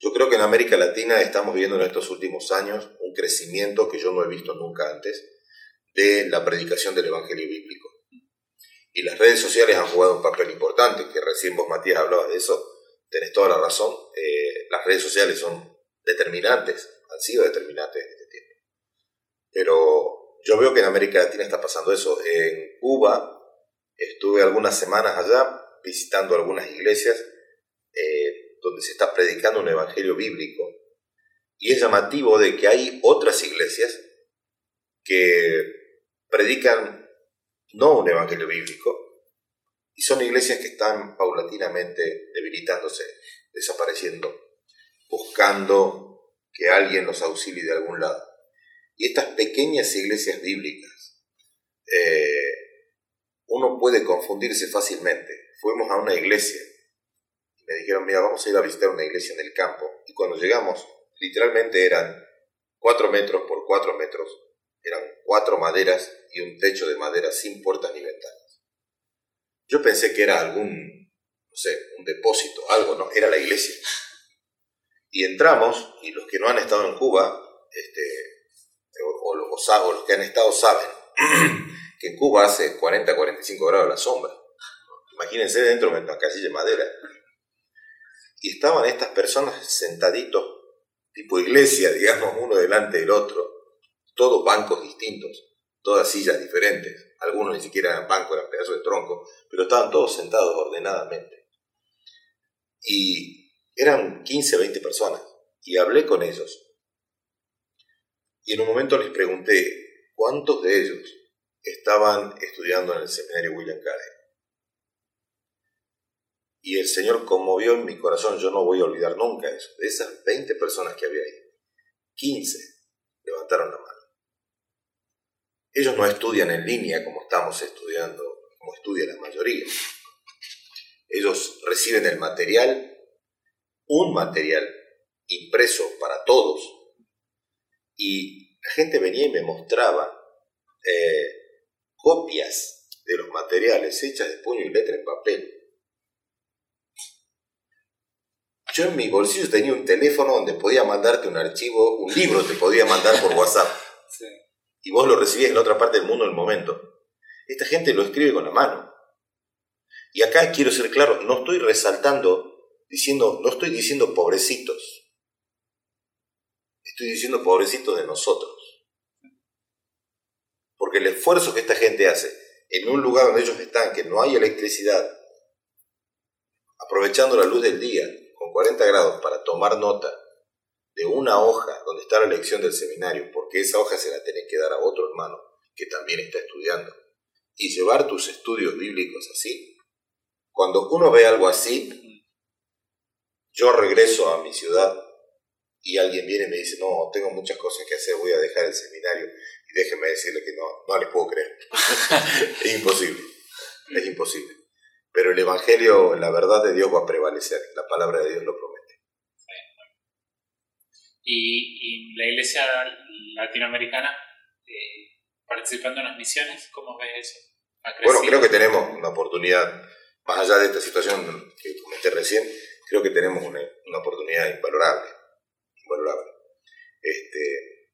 Yo creo que en América Latina estamos viendo en estos últimos años un crecimiento que yo no he visto nunca antes de la predicación del Evangelio bíblico. Y las redes sociales han jugado un papel importante, que recién vos, Matías, hablabas de eso, tenés toda la razón, eh, las redes sociales son determinantes, han sido determinantes en este tiempo. Pero yo veo que en América Latina está pasando eso. En Cuba estuve algunas semanas allá visitando algunas iglesias donde se está predicando un evangelio bíblico y es llamativo de que hay otras iglesias que predican no un evangelio bíblico, y son iglesias que están paulatinamente debilitándose, desapareciendo, buscando que alguien los auxilie de algún lado. Y estas pequeñas iglesias bíblicas, eh, uno puede confundirse fácilmente. Fuimos a una iglesia me dijeron, mira, vamos a ir a visitar una iglesia en el campo. Y cuando llegamos, literalmente eran cuatro metros por cuatro metros, eran cuatro maderas y un techo de madera sin puertas ni ventanas. Yo pensé que era algún, no sé, un depósito, algo, no, era la iglesia. Y entramos, y los que no han estado en Cuba, este, o, los que han estado saben, que en Cuba hace 40, 45 grados la sombra. Imagínense dentro de una casilla de madera. Y estaban estas personas sentaditos, tipo iglesia, digamos, uno delante del otro, todos bancos distintos, todas sillas diferentes algunos ni siquiera eran bancos, eran pedazos de tronco, pero estaban todos sentados ordenadamente. Y eran 15, 20 personas, y hablé con ellos. Y en un momento les pregunté cuántos de ellos estaban estudiando en el seminario William Carey. Y el Señor conmovió en mi corazón, yo no voy a olvidar nunca eso. De esas 20 personas que había ahí, 15 levantaron la mano. Ellos no estudian en línea como estamos estudiando, como estudia la mayoría. Ellos reciben el material, un material impreso para todos. Y la gente venía y me mostraba eh, copias de los materiales hechas de puño y letra en papel. Yo en mi bolsillo tenía un teléfono donde podía mandarte un archivo, un libro te podía mandar por WhatsApp y vos lo recibís en la otra parte del mundo en el momento. Esta gente lo escribe con la mano. Y acá quiero ser claro, no estoy resaltando, diciendo, no estoy diciendo pobrecitos. Estoy diciendo pobrecitos de nosotros. Porque el esfuerzo que esta gente hace en un lugar donde ellos están, que no hay electricidad, aprovechando la luz del día con 40 grados para tomar nota, de una hoja donde está la lección del seminario, porque esa hoja se la tenés que dar a otro hermano que también está estudiando, y llevar tus estudios bíblicos así. Cuando uno ve algo así, yo regreso a mi ciudad y alguien viene y me dice, no, tengo muchas cosas que hacer, voy a dejar el seminario y déjenme decirle que no, no les puedo creer. es imposible, es imposible. Pero el Evangelio, la verdad de Dios va a prevalecer, la palabra de Dios lo promete. Y, la iglesia latinoamericana, eh, participando en las misiones. ¿Cómo ves eso? Bueno, creo que tenemos una oportunidad, más allá de esta situación que comenté recién, creo que tenemos una, una oportunidad invalorable. invalorable. Este,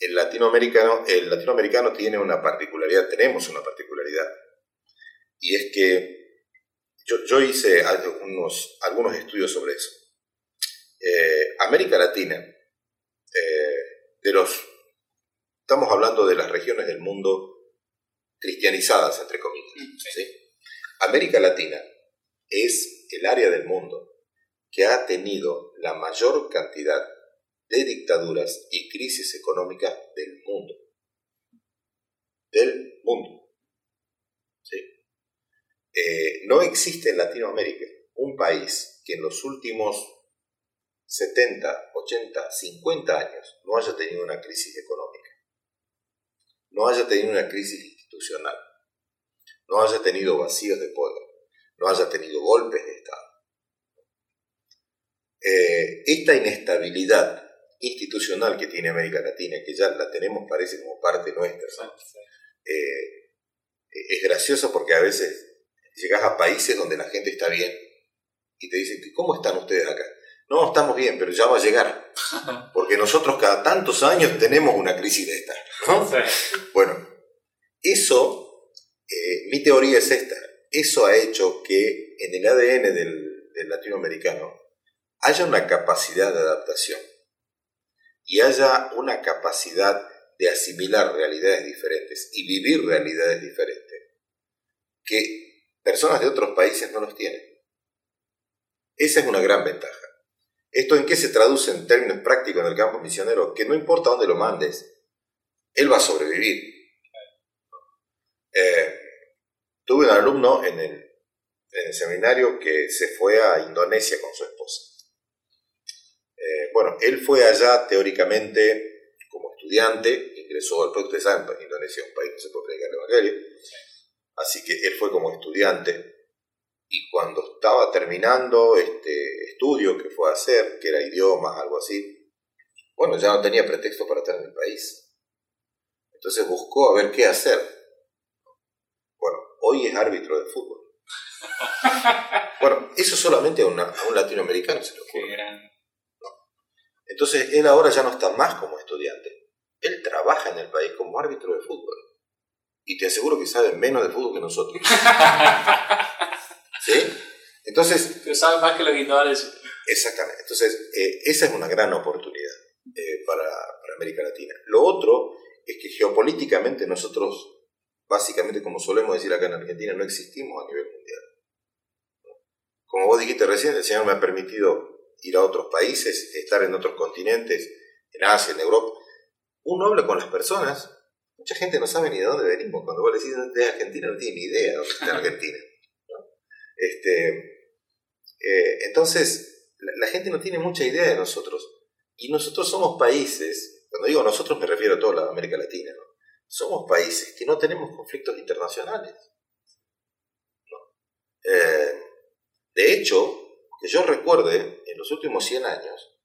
el, latinoamericano, el latinoamericano tiene una particularidad, tenemos una particularidad, y es que yo, yo hice algunos, algunos estudios sobre eso. Eh, América Latina, eh, de los, estamos hablando de las regiones del mundo cristianizadas, entre comillas. ¿sí? América Latina es el área del mundo que ha tenido la mayor cantidad de dictaduras y crisis económicas del mundo. Del mundo. Eh, no existe en Latinoamérica un país que en los últimos 70, 80, 50 años no haya tenido una crisis económica, no haya tenido una crisis institucional, no haya tenido vacíos de poder, no haya tenido golpes de Estado. Eh, esta inestabilidad institucional que tiene América Latina, que ya la tenemos, parece como parte nuestra, eh, es gracioso porque a veces llegas a países donde la gente está bien y te dicen, ¿cómo están ustedes acá? No, estamos bien, pero ya va a llegar. Porque nosotros cada tantos años tenemos una crisis de esta. Bueno, eso, eh, mi teoría es esta. Eso ha hecho que en el ADN del, del latinoamericano haya una capacidad de adaptación y haya una capacidad de asimilar realidades diferentes y vivir realidades diferentes que personas de otros países no los tienen. Esa es una gran ventaja. ¿Esto en qué se traduce en términos prácticos en el campo misionero? Que no importa dónde lo mandes, él va a sobrevivir. Eh, tuve un alumno en el, seminario que se fue a Indonesia con su esposa. Eh, bueno, él fue allá teóricamente como estudiante, ingresó al proyecto de Indonesia es un país que se puede predicar el Evangelio, así que él fue como estudiante y cuando estaba terminando este estudio que fue a hacer, que era idiomas, algo así, bueno, ya no tenía pretexto para estar en el país. Entonces buscó a ver qué hacer. Bueno, hoy es árbitro de fútbol. Bueno, eso solamente a, un latinoamericano se lo ocurre. Entonces él ahora ya no está más como estudiante. Él trabaja en el país como árbitro de fútbol. Y te aseguro que sabe menos de fútbol que nosotros. ¿Sí? Entonces... Pero sabe más que los guitarras. Exactamente. Entonces, eh, esa es una gran oportunidad eh, para, para, América Latina. Lo otro es que geopolíticamente nosotros, básicamente, como solemos decir acá en Argentina, no existimos a nivel mundial. Como vos dijiste recién, el Señor me ha permitido ir a otros países, estar en otros continentes, en Asia, en Europa. Uno habla con las personas, mucha gente no sabe ni de dónde venimos. Cuando vos decís de Argentina, no tiene ni idea de dónde está Argentina. Este, eh, entonces, la, gente no tiene mucha idea de nosotros. Y nosotros somos países, cuando digo nosotros me refiero a toda la América Latina, somos países que no tenemos conflictos internacionales. Eh, de hecho, que yo recuerde, en los últimos 100 años,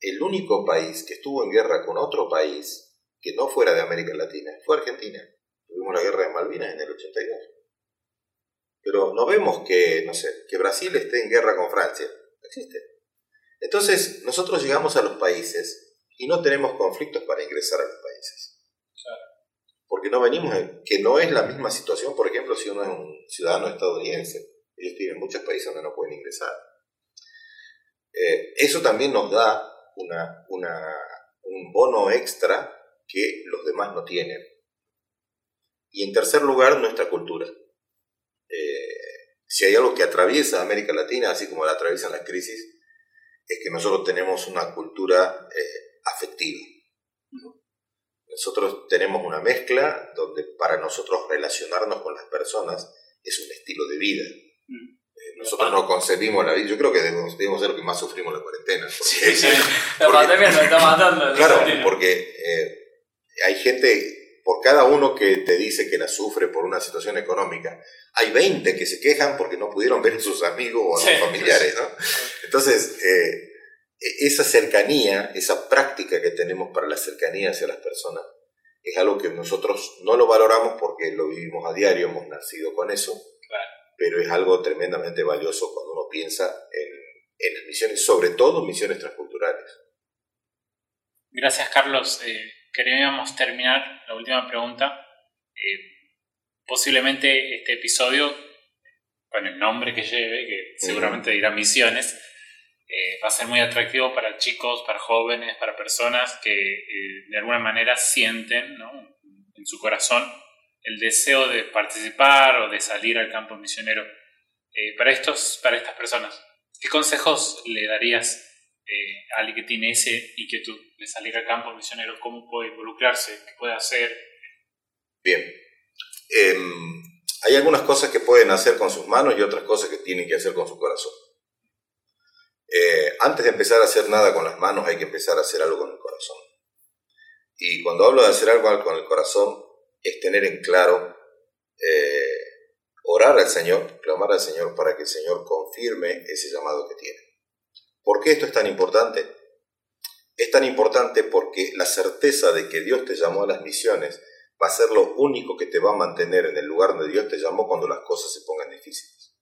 el único país que estuvo en guerra con otro país que no fuera de América Latina fue Argentina. Tuvimos la guerra de Malvinas en el 82. Pero no vemos que, no sé, que Brasil esté en guerra con Francia. No existe. Entonces, nosotros llegamos a los países y no tenemos conflictos para ingresar a los países. Porque no venimos, que no es la misma situación, por ejemplo, si uno es un ciudadano estadounidense. Ellos tienen muchos países donde no pueden ingresar. Eh, eso también nos da una, una, un bono extra que los demás no tienen. Y en tercer lugar, nuestra cultura. Eh, si hay algo que atraviesa América Latina, así como la atraviesan las crisis, es que nosotros tenemos una cultura eh, afectiva. Nosotros tenemos una mezcla donde para nosotros relacionarnos con las personas es un estilo de vida. Mm. Eh, nosotros no concebimos la vida. Yo creo que debemos, ser lo que más sufrimos la cuarentena. sí, sí. La pandemia nos está matando. Claro, porque hay gente por cada uno que te dice que la sufre por una situación económica, hay 20 que se quejan porque no pudieron ver a sus amigos o a sus familiares, ¿no? Entonces, eh, esa cercanía, esa práctica que tenemos para la cercanía hacia las personas, es algo que nosotros no lo valoramos porque lo vivimos a diario, hemos nacido con eso, pero es algo tremendamente valioso cuando uno piensa en, en las misiones, sobre todo misiones transculturales. Gracias, Carlos. Eh, queríamos terminar la última pregunta. Eh, posiblemente este episodio, con el nombre que lleve, que seguramente dirá misiones, eh, va a ser muy atractivo para chicos, para jóvenes, para personas que eh, de alguna manera sienten en su corazón el deseo de participar o de salir al campo misionero. Eh, para, estos, para estas personas, ¿qué consejos le darías a alguien que tiene ese inquietud de salir al campo misionero? ¿Cómo puede involucrarse? ¿Qué puede hacer? Bien. Em, hay algunas cosas que pueden hacer con sus manos y otras cosas que tienen que hacer con su corazón. Eh, antes de empezar a hacer nada con las manos hay que empezar a hacer algo con el corazón. Y cuando hablo de hacer algo con el corazón es tener en claro, eh, orar al Señor, clamar al Señor para que el Señor confirme ese llamado que tiene. ¿Por qué esto es tan importante? Es tan importante porque la certeza de que Dios te llamó a las misiones va a ser lo único que te va a mantener en el lugar donde Dios te llamó cuando las cosas se pongan difíciles.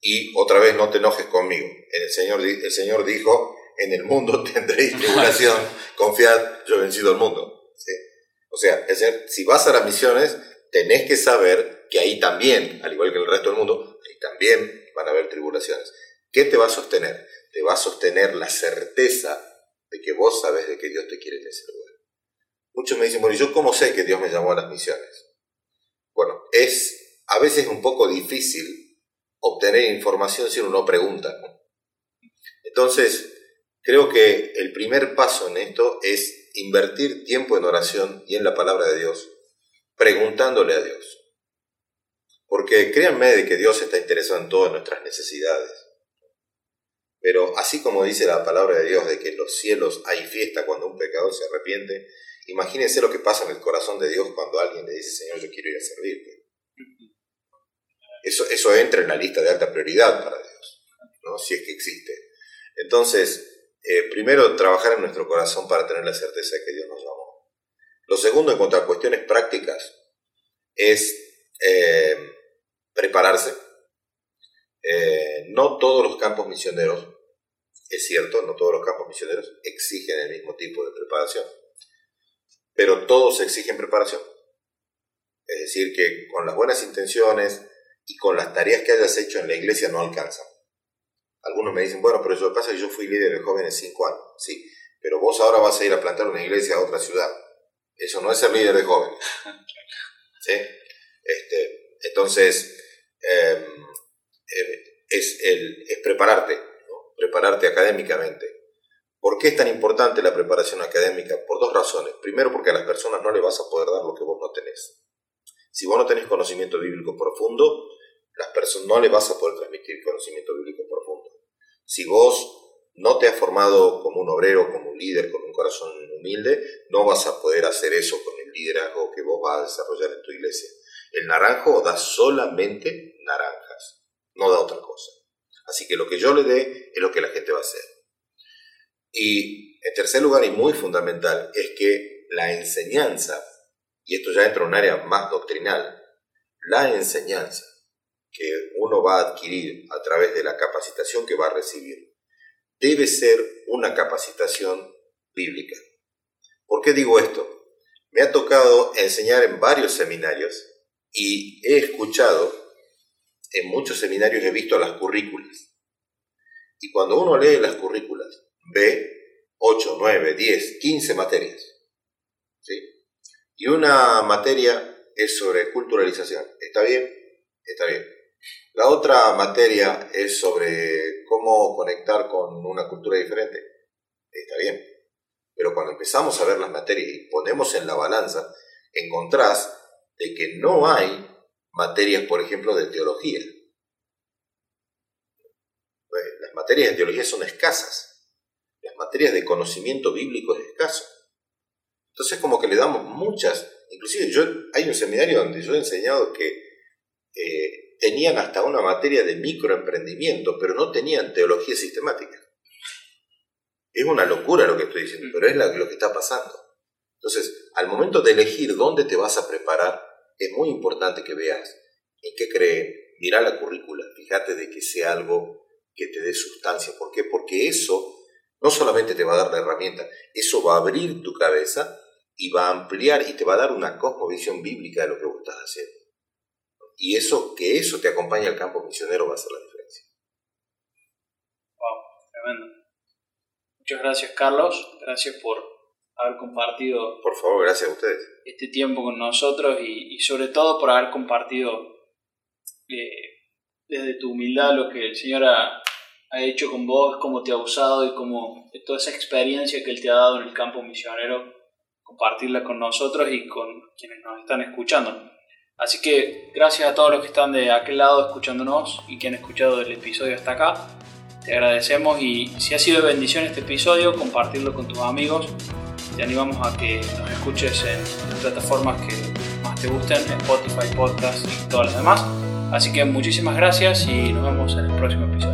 Y otra vez no te enojes conmigo. El Señor, el Señor dijo, en el mundo tendréis tribulación, confiad, yo he vencido al mundo. O sea, si vas a las misiones, tenés que saber que ahí también, al igual que el resto del mundo, ahí también van a haber tribulaciones. ¿Qué te va a sostener? Te va a sostener la certeza de que vos sabes de que Dios te quiere en lugar. Muchos me dicen, bueno, ¿y yo cómo sé que Dios me llamó a las misiones? Bueno, es a veces un poco difícil obtener información si uno no pregunta. Entonces, creo que el primer paso en esto es invertir tiempo en oración y en la palabra de Dios, preguntándole a Dios. Porque créanme de que Dios está interesado en todas nuestras necesidades. Pero así como dice la palabra de Dios de que en los cielos hay fiesta cuando un pecador se arrepiente, imagínense lo que pasa en el corazón de Dios cuando alguien le dice, Señor, yo quiero ir a servirte. Eso, eso entra en la lista de alta prioridad para Dios, ¿no? si es que existe. Entonces, eh, primero, trabajar en nuestro corazón para tener la certeza de que Dios nos llamó. Lo segundo, en cuanto cuestiones prácticas, es eh, prepararse. Eh, no todos los campos misioneros, es cierto, no todos los campos misioneros exigen el mismo tipo de preparación, pero todos exigen preparación. Es decir, que con las buenas intenciones, y con las tareas que hayas hecho en la iglesia no alcanzan. Algunos me dicen, bueno, pero eso pasa que yo fui líder de jóvenes cinco años. Sí, pero vos ahora vas a ir a plantar una iglesia a otra ciudad. Eso no es ser líder de jóvenes. ¿Sí? Este, entonces, em, em, es, el, es prepararte, prepararte académicamente. ¿Por qué es tan importante la preparación académica? Por dos razones. Primero, porque a las personas no le vas a poder dar lo que vos no tenés. Si vos no tenés conocimiento bíblico profundo, las personas no le vas a poder transmitir conocimiento bíblico profundo. Si vos no te has formado como un obrero, como un líder, con un corazón humilde, no vas a poder hacer eso con el liderazgo que vos vas a desarrollar en tu iglesia. El naranjo da solamente naranjas, no da otra cosa. Así que lo que yo le dé es lo que la gente va a hacer. Y en tercer lugar, y muy fundamental, es que la enseñanza y esto ya entra en un área más doctrinal, la enseñanza que uno va a adquirir a través de la capacitación que va a recibir debe ser una capacitación bíblica. ¿Por qué digo esto? Me ha tocado enseñar en varios seminarios y he escuchado, en muchos seminarios he visto las currículas. Y cuando uno lee las currículas, ve 8, 9, 10, 15 materias. ¿sí? Y una materia es sobre culturalización. ¿Está bien? Está bien. La otra materia es sobre cómo conectar con una cultura diferente. Está bien. Pero cuando empezamos a ver las materias y ponemos en la balanza, encontrás de que no hay materias, por ejemplo, de teología. Pues, las materias de teología son escasas. Las materias de conocimiento bíblico es escaso. Entonces como que le damos muchas, inclusive yo hay un seminario donde yo he enseñado que eh, tenían hasta una materia de microemprendimiento, pero no tenían teología sistemática. Es una locura lo que estoy diciendo, pero es lo que está pasando. Entonces, al momento de elegir dónde te vas a preparar, es muy importante que veas en qué creen, mira la currícula, fíjate de que sea algo que te dé sustancia. ¿Por qué? Porque eso no solamente te va a dar la herramienta, eso va a abrir tu cabeza y va a ampliar y te va a dar una cosmovisión bíblica de lo que vos estás haciendo. Y eso, que eso te acompañe al campo misionero va a hacer la diferencia. Wow, tremendo. Muchas gracias, Carlos. Gracias por haber compartido. Por favor, gracias a ustedes. Este tiempo con nosotros y, sobre todo por haber compartido eh, desde tu humildad lo que el Señor ha, ha hecho con vos, cómo te ha usado y cómo toda esa experiencia que Él te ha dado en el campo misionero, compartirla con nosotros y con quienes nos están escuchando. Así que gracias a todos los que están de aquel lado escuchándonos y que han escuchado el episodio hasta acá. Te agradecemos y si ha sido de bendición este episodio, compartirlo con tus amigos. Te animamos a que nos escuches en las plataformas que más te gusten, Spotify, Podcast y todas las demás. Así que muchísimas gracias y nos vemos en el próximo episodio.